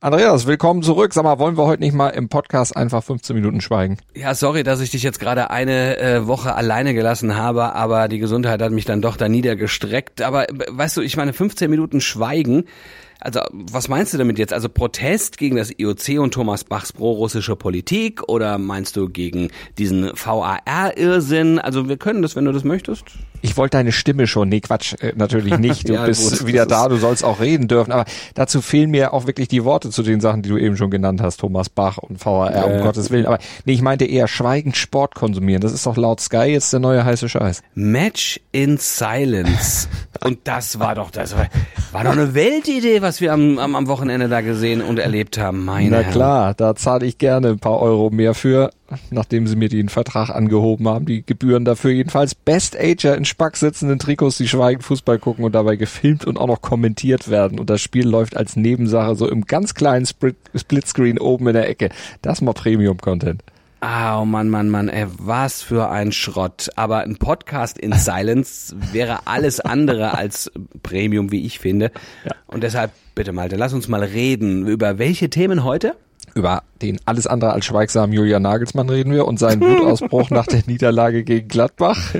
Andreas, willkommen zurück. Sag mal, wollen wir heute nicht mal im Podcast einfach 15 Minuten schweigen? Ja, sorry, dass ich dich jetzt gerade eine äh, Woche alleine gelassen habe, aber die Gesundheit hat mich dann doch da niedergestreckt. Aber äh, weißt du, ich meine, 15 Minuten schweigen, also, was meinst du damit jetzt? Also Protest gegen das IOC und Thomas Bachs pro-russische Politik oder meinst du gegen diesen VAR-Irrsinn? Also, wir können das, wenn du das möchtest. Ich wollte deine Stimme schon. Nee, Quatsch, äh, natürlich nicht. Du ja, bist gut, wieder da, du sollst auch reden dürfen. Aber dazu fehlen mir auch wirklich die Worte zu den Sachen, die du eben schon genannt hast. Thomas Bach und VAR, äh. um Gottes Willen. Aber nee, ich meinte eher schweigend Sport konsumieren. Das ist doch laut Sky jetzt der neue heiße Scheiß. Match in Silence. und das war doch, das war, war doch eine Weltidee, was wir am, am, am Wochenende da gesehen und erlebt haben. Meine Na klar, da zahle ich gerne ein paar Euro mehr für, nachdem sie mir den Vertrag angehoben haben. Die Gebühren dafür jedenfalls Best Ager in Spack sitzenden Trikots, die schweigend Fußball gucken und dabei gefilmt und auch noch kommentiert werden. Und das Spiel läuft als Nebensache so im ganz kleinen Split Splitscreen oben in der Ecke. Das ist mal Premium-Content. Ah, oh Mann, Mann, Mann, ey, was für ein Schrott. Aber ein Podcast in Silence wäre alles andere als Premium, wie ich finde. Ja. Und deshalb, bitte Malte, lass uns mal reden. Über welche Themen heute? Über den alles andere als schweigsamen Julian Nagelsmann reden wir und seinen Wutausbruch nach der Niederlage gegen Gladbach.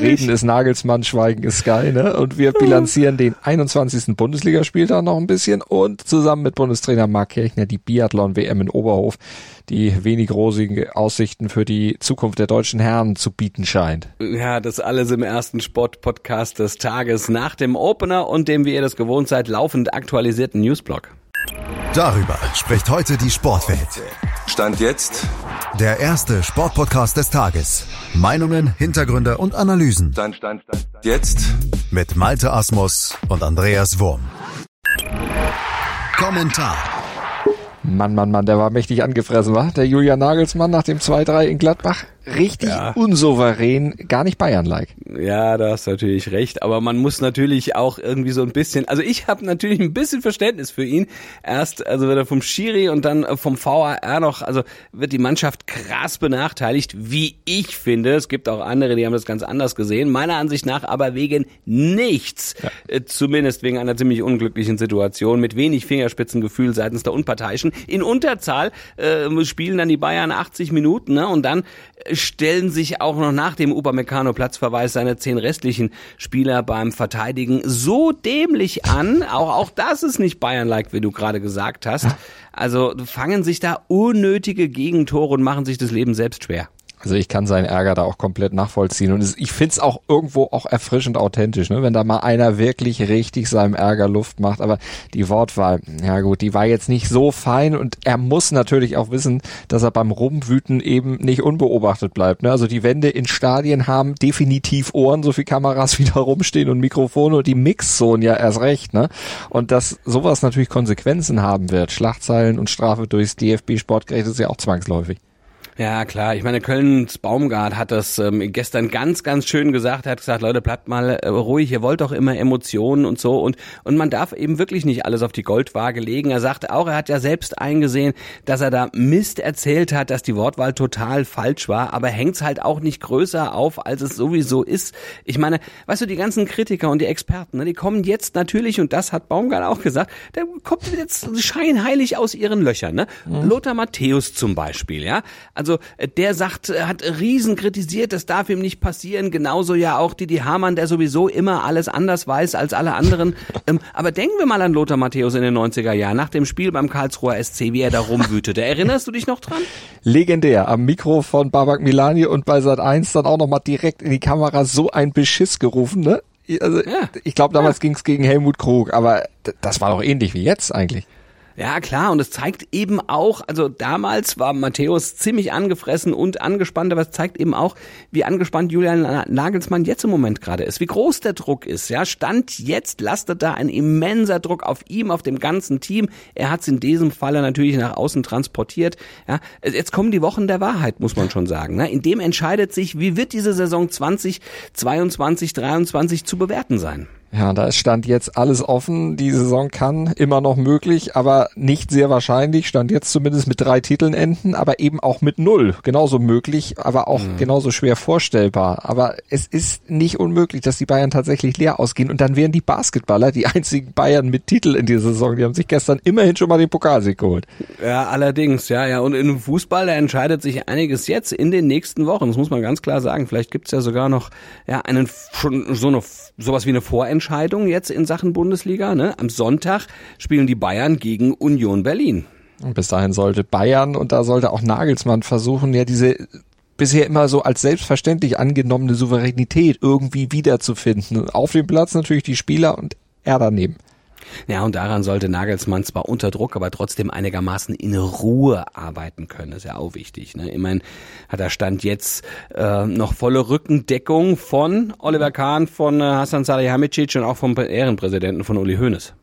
reden ist Nagelsmann, Schweigen ist Sky, ne? Und wir bilanzieren den 21. Bundesligaspieltag noch ein bisschen und zusammen mit Bundestrainer Marc Kirchner die Biathlon-WM in Oberhof, die wenig rosigen Aussichten für die Zukunft der deutschen Herren zu bieten scheint. Ja, das alles im ersten Sport-Podcast des Tages nach dem Opener und dem, wie ihr das gewohnt seid, laufend aktualisierten Newsblog. Darüber spricht heute die Sportwelt. Stand jetzt der erste Sportpodcast des Tages. Meinungen, Hintergründe und Analysen. Stand, stand, stand, stand. Jetzt mit Malte Asmus und Andreas Wurm. Kommentar. Mann, Mann, Mann, der war mächtig angefressen, war? Der Julian Nagelsmann nach dem 2-3 in Gladbach richtig ja. unsouverän, gar nicht Bayern-like. Ja, da hast du natürlich recht. Aber man muss natürlich auch irgendwie so ein bisschen, also ich habe natürlich ein bisschen Verständnis für ihn. Erst, also wird er vom Schiri und dann vom VAR noch, also wird die Mannschaft krass benachteiligt, wie ich finde. Es gibt auch andere, die haben das ganz anders gesehen. Meiner Ansicht nach aber wegen nichts. Ja. Äh, zumindest wegen einer ziemlich unglücklichen Situation mit wenig Fingerspitzengefühl seitens der Unparteiischen. In Unterzahl äh, spielen dann die Bayern 80 Minuten ne? und dann stellen sich auch noch nach dem Upamecano-Platzverweis seine zehn restlichen Spieler beim Verteidigen so dämlich an. Auch, auch das ist nicht Bayern-like, wie du gerade gesagt hast. Also fangen sich da unnötige Gegentore und machen sich das Leben selbst schwer. Also ich kann seinen Ärger da auch komplett nachvollziehen und ich find's auch irgendwo auch erfrischend authentisch, ne? wenn da mal einer wirklich richtig seinem Ärger Luft macht. Aber die Wortwahl, ja gut, die war jetzt nicht so fein und er muss natürlich auch wissen, dass er beim Rumwüten eben nicht unbeobachtet bleibt. Ne? Also die Wände in Stadien haben definitiv Ohren, so viel Kameras wieder rumstehen und Mikrofone und die Mixzone ja erst recht. Ne? Und dass sowas natürlich Konsequenzen haben wird, Schlagzeilen und Strafe durchs DFB-Sportgericht ist ja auch zwangsläufig. Ja, klar. Ich meine, Kölns Baumgart hat das ähm, gestern ganz, ganz schön gesagt. Er hat gesagt, Leute, bleibt mal äh, ruhig, ihr wollt doch immer Emotionen und so. Und, und man darf eben wirklich nicht alles auf die Goldwaage legen. Er sagte auch, er hat ja selbst eingesehen, dass er da Mist erzählt hat, dass die Wortwahl total falsch war. Aber hängt's halt auch nicht größer auf, als es sowieso ist. Ich meine, weißt du, die ganzen Kritiker und die Experten, ne, die kommen jetzt natürlich, und das hat Baumgart auch gesagt, der kommt jetzt scheinheilig aus ihren Löchern. Ne? Mhm. Lothar Matthäus zum Beispiel, ja. Also also äh, der sagt, äh, hat riesen kritisiert, das darf ihm nicht passieren. Genauso ja auch Didi Hamann, der sowieso immer alles anders weiß als alle anderen. ähm, aber denken wir mal an Lothar Matthäus in den 90er Jahren, nach dem Spiel beim Karlsruher SC, wie er da rumwütete. Erinnerst du dich noch dran? Legendär. Am Mikro von Babak Milani und bei Sat 1 dann auch nochmal direkt in die Kamera so ein Beschiss gerufen, ne? Also, ja. ich glaube, damals ja. ging's gegen Helmut Krug, aber das war doch ähnlich wie jetzt eigentlich. Ja, klar, und es zeigt eben auch, also damals war Matthäus ziemlich angefressen und angespannt, aber es zeigt eben auch, wie angespannt Julian Nagelsmann jetzt im Moment gerade ist, wie groß der Druck ist. Ja, Stand jetzt lastet da ein immenser Druck auf ihm, auf dem ganzen Team. Er hat es in diesem Falle natürlich nach außen transportiert. Ja, jetzt kommen die Wochen der Wahrheit, muss man schon sagen. Ne? In dem entscheidet sich, wie wird diese Saison 2022, 23 zu bewerten sein. Ja, da ist Stand jetzt alles offen. Die Saison kann immer noch möglich, aber nicht sehr wahrscheinlich. Stand jetzt zumindest mit drei Titeln enden, aber eben auch mit null. Genauso möglich, aber auch mhm. genauso schwer vorstellbar. Aber es ist nicht unmöglich, dass die Bayern tatsächlich leer ausgehen. Und dann wären die Basketballer die einzigen Bayern mit Titel in dieser Saison. Die haben sich gestern immerhin schon mal den Pokalsieg geholt. Ja, allerdings, ja, ja. Und im Fußball, da entscheidet sich einiges jetzt in den nächsten Wochen. Das muss man ganz klar sagen. Vielleicht gibt's ja sogar noch ja einen schon so eine sowas wie eine Vorentscheidung jetzt in Sachen Bundesliga. Ne? Am Sonntag spielen die Bayern gegen Union Berlin. Und bis dahin sollte Bayern und da sollte auch Nagelsmann versuchen, ja diese bisher immer so als selbstverständlich angenommene Souveränität irgendwie wiederzufinden. Auf dem Platz natürlich die Spieler und er daneben. Ja, und daran sollte Nagelsmann zwar unter Druck, aber trotzdem einigermaßen in Ruhe arbeiten können. Das ist ja auch wichtig. Ne? Immerhin hat er Stand jetzt äh, noch volle Rückendeckung von Oliver Kahn, von äh, Hassan Salihamidzic und auch vom Ehrenpräsidenten von Uli Hoeneß.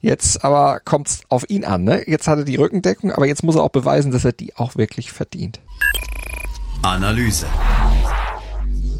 Jetzt aber kommt's auf ihn an. Ne? Jetzt hat er die Rückendeckung, aber jetzt muss er auch beweisen, dass er die auch wirklich verdient. Analyse.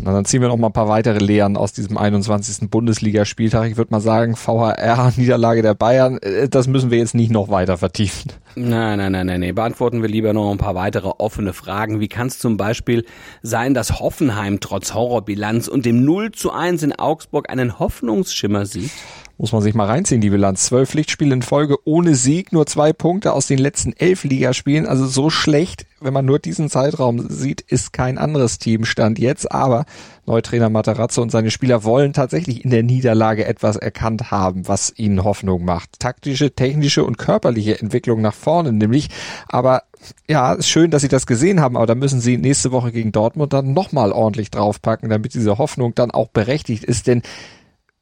Na, dann ziehen wir noch mal ein paar weitere Lehren aus diesem 21. Bundesligaspieltag. Ich würde mal sagen, VHR, Niederlage der Bayern, äh, das müssen wir jetzt nicht noch weiter vertiefen. Nein, nein, nein, nein, nein. Beantworten wir lieber noch ein paar weitere offene Fragen. Wie kann es zum Beispiel sein, dass Hoffenheim trotz Horrorbilanz und dem 0 zu 1 in Augsburg einen Hoffnungsschimmer sieht? Muss man sich mal reinziehen, die Bilanz. Zwölf Pflichtspiele in Folge ohne Sieg, nur zwei Punkte aus den letzten elf Ligaspielen. Also so schlecht, wenn man nur diesen Zeitraum sieht, ist kein anderes Team Stand jetzt. Aber Neutrainer Materazzo und seine Spieler wollen tatsächlich in der Niederlage etwas erkannt haben, was ihnen Hoffnung macht. Taktische, technische und körperliche Entwicklung nach vorne nämlich. Aber ja, ist schön, dass sie das gesehen haben, aber da müssen sie nächste Woche gegen Dortmund dann nochmal ordentlich draufpacken, damit diese Hoffnung dann auch berechtigt ist. Denn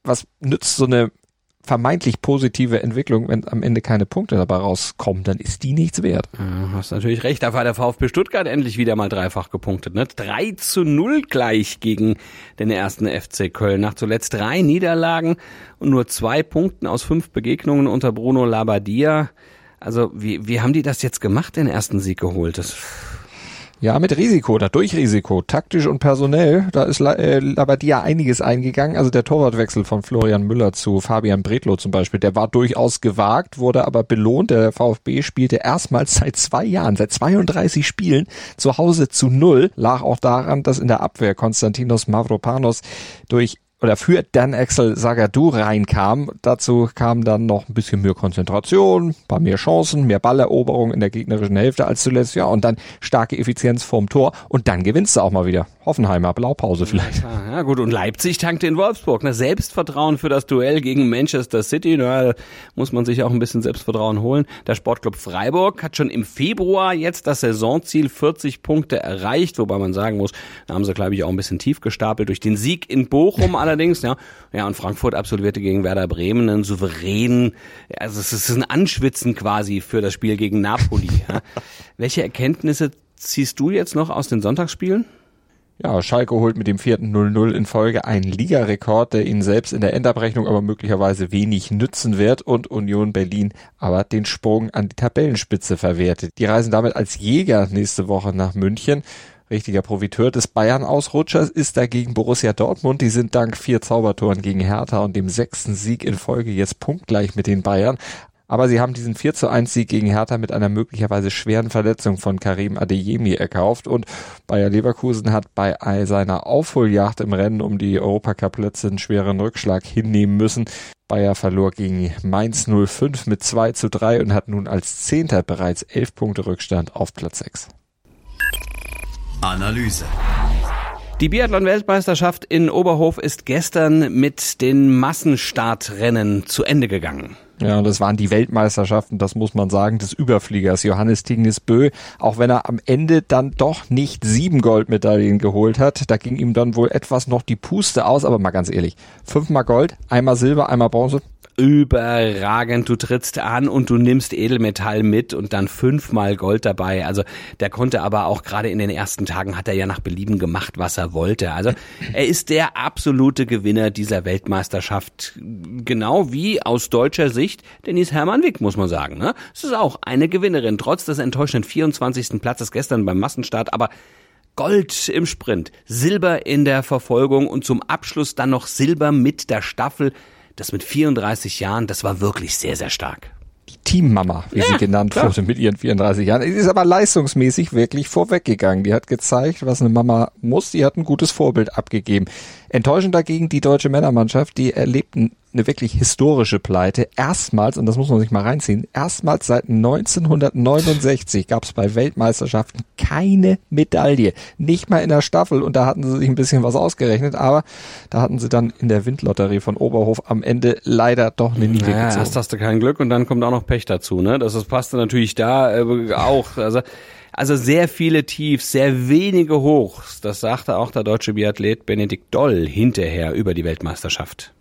was nützt so eine vermeintlich positive Entwicklung, wenn am Ende keine Punkte dabei rauskommen, dann ist die nichts wert. Ja, hast natürlich recht. Da war der VfB Stuttgart endlich wieder mal dreifach gepunktet. Ne? 3 zu 0 gleich gegen den ersten FC Köln. Nach zuletzt drei Niederlagen und nur zwei Punkten aus fünf Begegnungen unter Bruno Labbadia. Also wie, wie haben die das jetzt gemacht, den ersten Sieg geholt? Das ja, mit Risiko, da durch Risiko, taktisch und personell, da ist äh, Labadia einiges eingegangen. Also der Torwartwechsel von Florian Müller zu Fabian Bredlow zum Beispiel, der war durchaus gewagt, wurde aber belohnt. Der VfB spielte erstmals seit zwei Jahren, seit 32 Spielen zu Hause zu Null. Lag auch daran, dass in der Abwehr Konstantinos Mavropanos durch oder für Dan Axel Sagadou reinkam. Dazu kam dann noch ein bisschen mehr Konzentration, paar mehr Chancen, mehr Balleroberung in der gegnerischen Hälfte als zuletzt, ja, und dann starke Effizienz vorm Tor und dann gewinnst du auch mal wieder. Hoffenheimer Blaupause vielleicht. Ja, ja gut, und Leipzig tankte in Wolfsburg. Ne? Selbstvertrauen für das Duell gegen Manchester City. Na, muss man sich auch ein bisschen Selbstvertrauen holen. Der Sportclub Freiburg hat schon im Februar jetzt das Saisonziel 40 Punkte erreicht, wobei man sagen muss, da haben sie, glaube ich, auch ein bisschen tief gestapelt durch den Sieg in Bochum allerdings. Ja, ja und Frankfurt absolvierte gegen Werder Bremen einen souveränen, also es ist ein Anschwitzen quasi für das Spiel gegen Napoli. Ja. Welche Erkenntnisse ziehst du jetzt noch aus den Sonntagsspielen? Ja, Schalke holt mit dem vierten 0-0 in Folge einen Ligarekord, der ihnen selbst in der Endabrechnung aber möglicherweise wenig nützen wird und Union Berlin aber den Sprung an die Tabellenspitze verwertet. Die reisen damit als Jäger nächste Woche nach München. Richtiger Profiteur des Bayern-Ausrutschers ist dagegen Borussia Dortmund. Die sind dank vier Zaubertoren gegen Hertha und dem sechsten Sieg in Folge jetzt punktgleich mit den Bayern. Aber sie haben diesen 4 zu 1 Sieg gegen Hertha mit einer möglicherweise schweren Verletzung von Karim Adeyemi erkauft und Bayer Leverkusen hat bei seiner Aufholjagd im Rennen um die Europacup-Plätze einen schweren Rückschlag hinnehmen müssen. Bayer verlor gegen Mainz 05 mit 2 zu 3 und hat nun als Zehnter bereits 11 Punkte Rückstand auf Platz 6. Analyse. Die Biathlon-Weltmeisterschaft in Oberhof ist gestern mit den Massenstartrennen zu Ende gegangen. Ja, das waren die Weltmeisterschaften, das muss man sagen, des Überfliegers Johannes Tignes Bö, auch wenn er am Ende dann doch nicht sieben Goldmedaillen geholt hat. Da ging ihm dann wohl etwas noch die Puste aus, aber mal ganz ehrlich, fünfmal Gold, einmal Silber, einmal Bronze, überragend. Du trittst an und du nimmst Edelmetall mit und dann fünfmal Gold dabei. Also der konnte aber auch gerade in den ersten Tagen hat er ja nach Belieben gemacht, was er wollte. Also er ist der absolute Gewinner dieser Weltmeisterschaft. Genau wie aus deutscher Sicht Denise Hermann Wick, muss man sagen. Ne? Es ist auch eine Gewinnerin, trotz des enttäuschenden 24. Platzes gestern beim Massenstart. Aber Gold im Sprint, Silber in der Verfolgung und zum Abschluss dann noch Silber mit der Staffel das mit 34 Jahren, das war wirklich sehr, sehr stark. Teammama, wie ja, sie genannt klar. wurde mit ihren 34 Jahren. Sie ist aber leistungsmäßig wirklich vorweggegangen. Die hat gezeigt, was eine Mama muss. Die hat ein gutes Vorbild abgegeben. Enttäuschend dagegen die deutsche Männermannschaft, die erlebten eine wirklich historische Pleite. Erstmals, und das muss man sich mal reinziehen, erstmals seit 1969 gab es bei Weltmeisterschaften keine Medaille. Nicht mal in der Staffel und da hatten sie sich ein bisschen was ausgerechnet, aber da hatten sie dann in der Windlotterie von Oberhof am Ende leider doch eine Niete naja, gezogen. Erst hast du kein Glück und dann kommt auch noch Pech dazu, ne? Das, das passte natürlich da äh, auch. Also also sehr viele Tiefs, sehr wenige Hochs. Das sagte auch der deutsche Biathlet Benedikt Doll hinterher über die Weltmeisterschaft.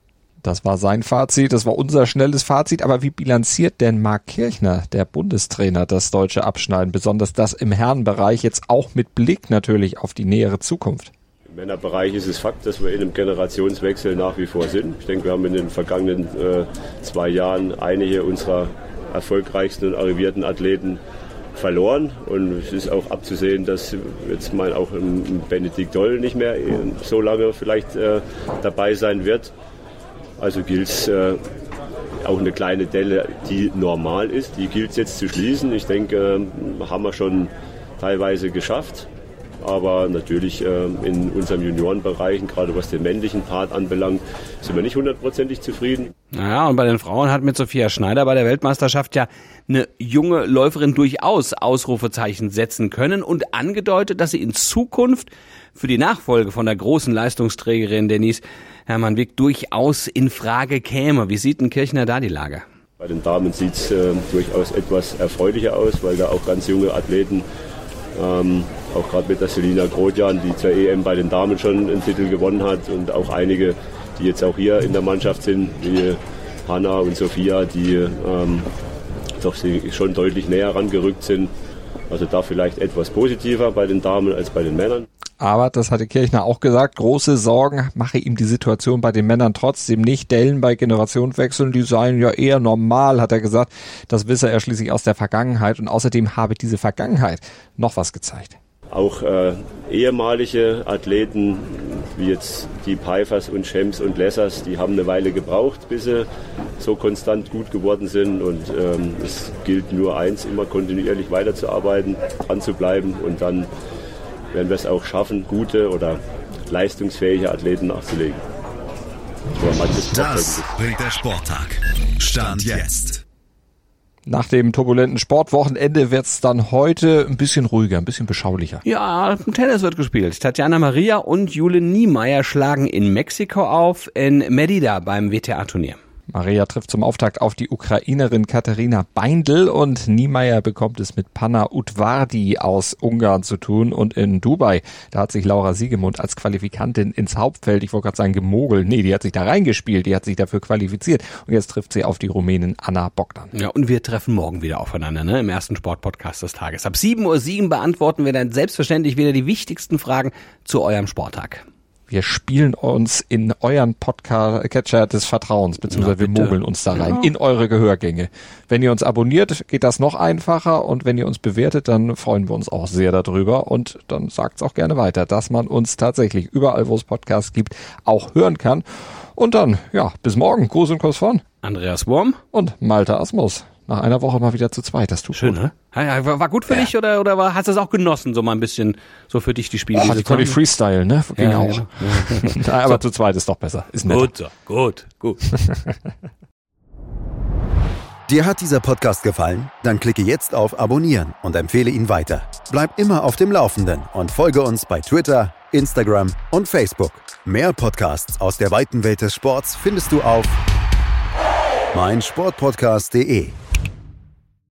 Das war sein Fazit, das war unser schnelles Fazit. Aber wie bilanziert denn Marc Kirchner, der Bundestrainer, das deutsche Abschneiden, besonders das im Herrenbereich, jetzt auch mit Blick natürlich auf die nähere Zukunft? Im Männerbereich ist es Fakt, dass wir in einem Generationswechsel nach wie vor sind. Ich denke, wir haben in den vergangenen äh, zwei Jahren einige unserer erfolgreichsten und arrivierten Athleten verloren. Und es ist auch abzusehen, dass jetzt mal auch Benedikt Doll nicht mehr so lange vielleicht äh, dabei sein wird. Also gilt es äh, auch eine kleine Delle, die normal ist, die gilt es jetzt zu schließen. Ich denke, äh, haben wir schon teilweise geschafft. Aber natürlich äh, in unserem Juniorenbereich, gerade was den männlichen Part anbelangt, sind wir nicht hundertprozentig zufrieden. Naja, und bei den Frauen hat mit Sophia Schneider bei der Weltmeisterschaft ja eine junge Läuferin durchaus Ausrufezeichen setzen können und angedeutet, dass sie in Zukunft für die Nachfolge von der großen Leistungsträgerin Denise Hermann Wick durchaus in Frage käme. Wie sieht ein Kirchner da die Lage? Bei den Damen sieht es äh, durchaus etwas erfreulicher aus, weil da auch ganz junge Athleten ähm, auch gerade mit der Selina Grotjan, die zur EM bei den Damen schon einen Titel gewonnen hat und auch einige, die jetzt auch hier in der Mannschaft sind, wie Hanna und Sophia, die ähm, doch schon deutlich näher rangerückt sind. Also da vielleicht etwas positiver bei den Damen als bei den Männern. Aber, das hatte Kirchner auch gesagt, große Sorgen mache ihm die Situation bei den Männern trotzdem nicht. Dellen bei Generationenwechseln, die seien ja eher normal, hat er gesagt. Das wisse er schließlich aus der Vergangenheit. Und außerdem habe diese Vergangenheit noch was gezeigt. Auch äh, ehemalige Athleten wie jetzt die Peifers und Schems und Lessers, die haben eine Weile gebraucht, bis sie so konstant gut geworden sind. Und ähm, es gilt nur eins, immer kontinuierlich weiterzuarbeiten, dran zu bleiben und dann werden wir es auch schaffen, gute oder leistungsfähige Athleten nachzulegen. Das bringt der Sporttag. Stand jetzt. Nach dem turbulenten Sportwochenende wird es dann heute ein bisschen ruhiger, ein bisschen beschaulicher. Ja, Tennis wird gespielt. Tatjana Maria und Jule Niemeyer schlagen in Mexiko auf, in Merida beim WTA-Turnier. Maria trifft zum Auftakt auf die Ukrainerin Katharina Beindl und Niemeyer bekommt es mit Panna Utvardi aus Ungarn zu tun und in Dubai, da hat sich Laura Siegemund als Qualifikantin ins Hauptfeld, ich wollte gerade sagen gemogelt, nee, die hat sich da reingespielt, die hat sich dafür qualifiziert und jetzt trifft sie auf die Rumänin Anna Bogdan. Ja, und wir treffen morgen wieder aufeinander, ne, im ersten Sportpodcast des Tages. Ab 7.07 Uhr beantworten wir dann selbstverständlich wieder die wichtigsten Fragen zu eurem Sporttag. Wir spielen uns in euren Podcast-Catcher des Vertrauens, beziehungsweise wir mogeln uns da rein, ja. in eure Gehörgänge. Wenn ihr uns abonniert, geht das noch einfacher und wenn ihr uns bewertet, dann freuen wir uns auch sehr darüber und dann sagt's auch gerne weiter, dass man uns tatsächlich überall, wo es Podcasts gibt, auch hören kann. Und dann, ja, bis morgen. Gruß und Kuss von Andreas Wurm und Malte Asmus nach einer Woche mal wieder zu zweit. Das tut Schön, gut. ne? War, war gut für ja. dich oder, oder war, hast du es auch genossen, so mal ein bisschen so für dich die Spiele? Oh, die konnte ich Freestyle, ne? Ging ja, auch. Ja. aber so. zu zweit ist doch besser. Ist netter. Gut, so. gut, gut. Dir hat dieser Podcast gefallen? Dann klicke jetzt auf Abonnieren und empfehle ihn weiter. Bleib immer auf dem Laufenden und folge uns bei Twitter, Instagram und Facebook. Mehr Podcasts aus der weiten Welt des Sports findest du auf meinsportpodcast.de.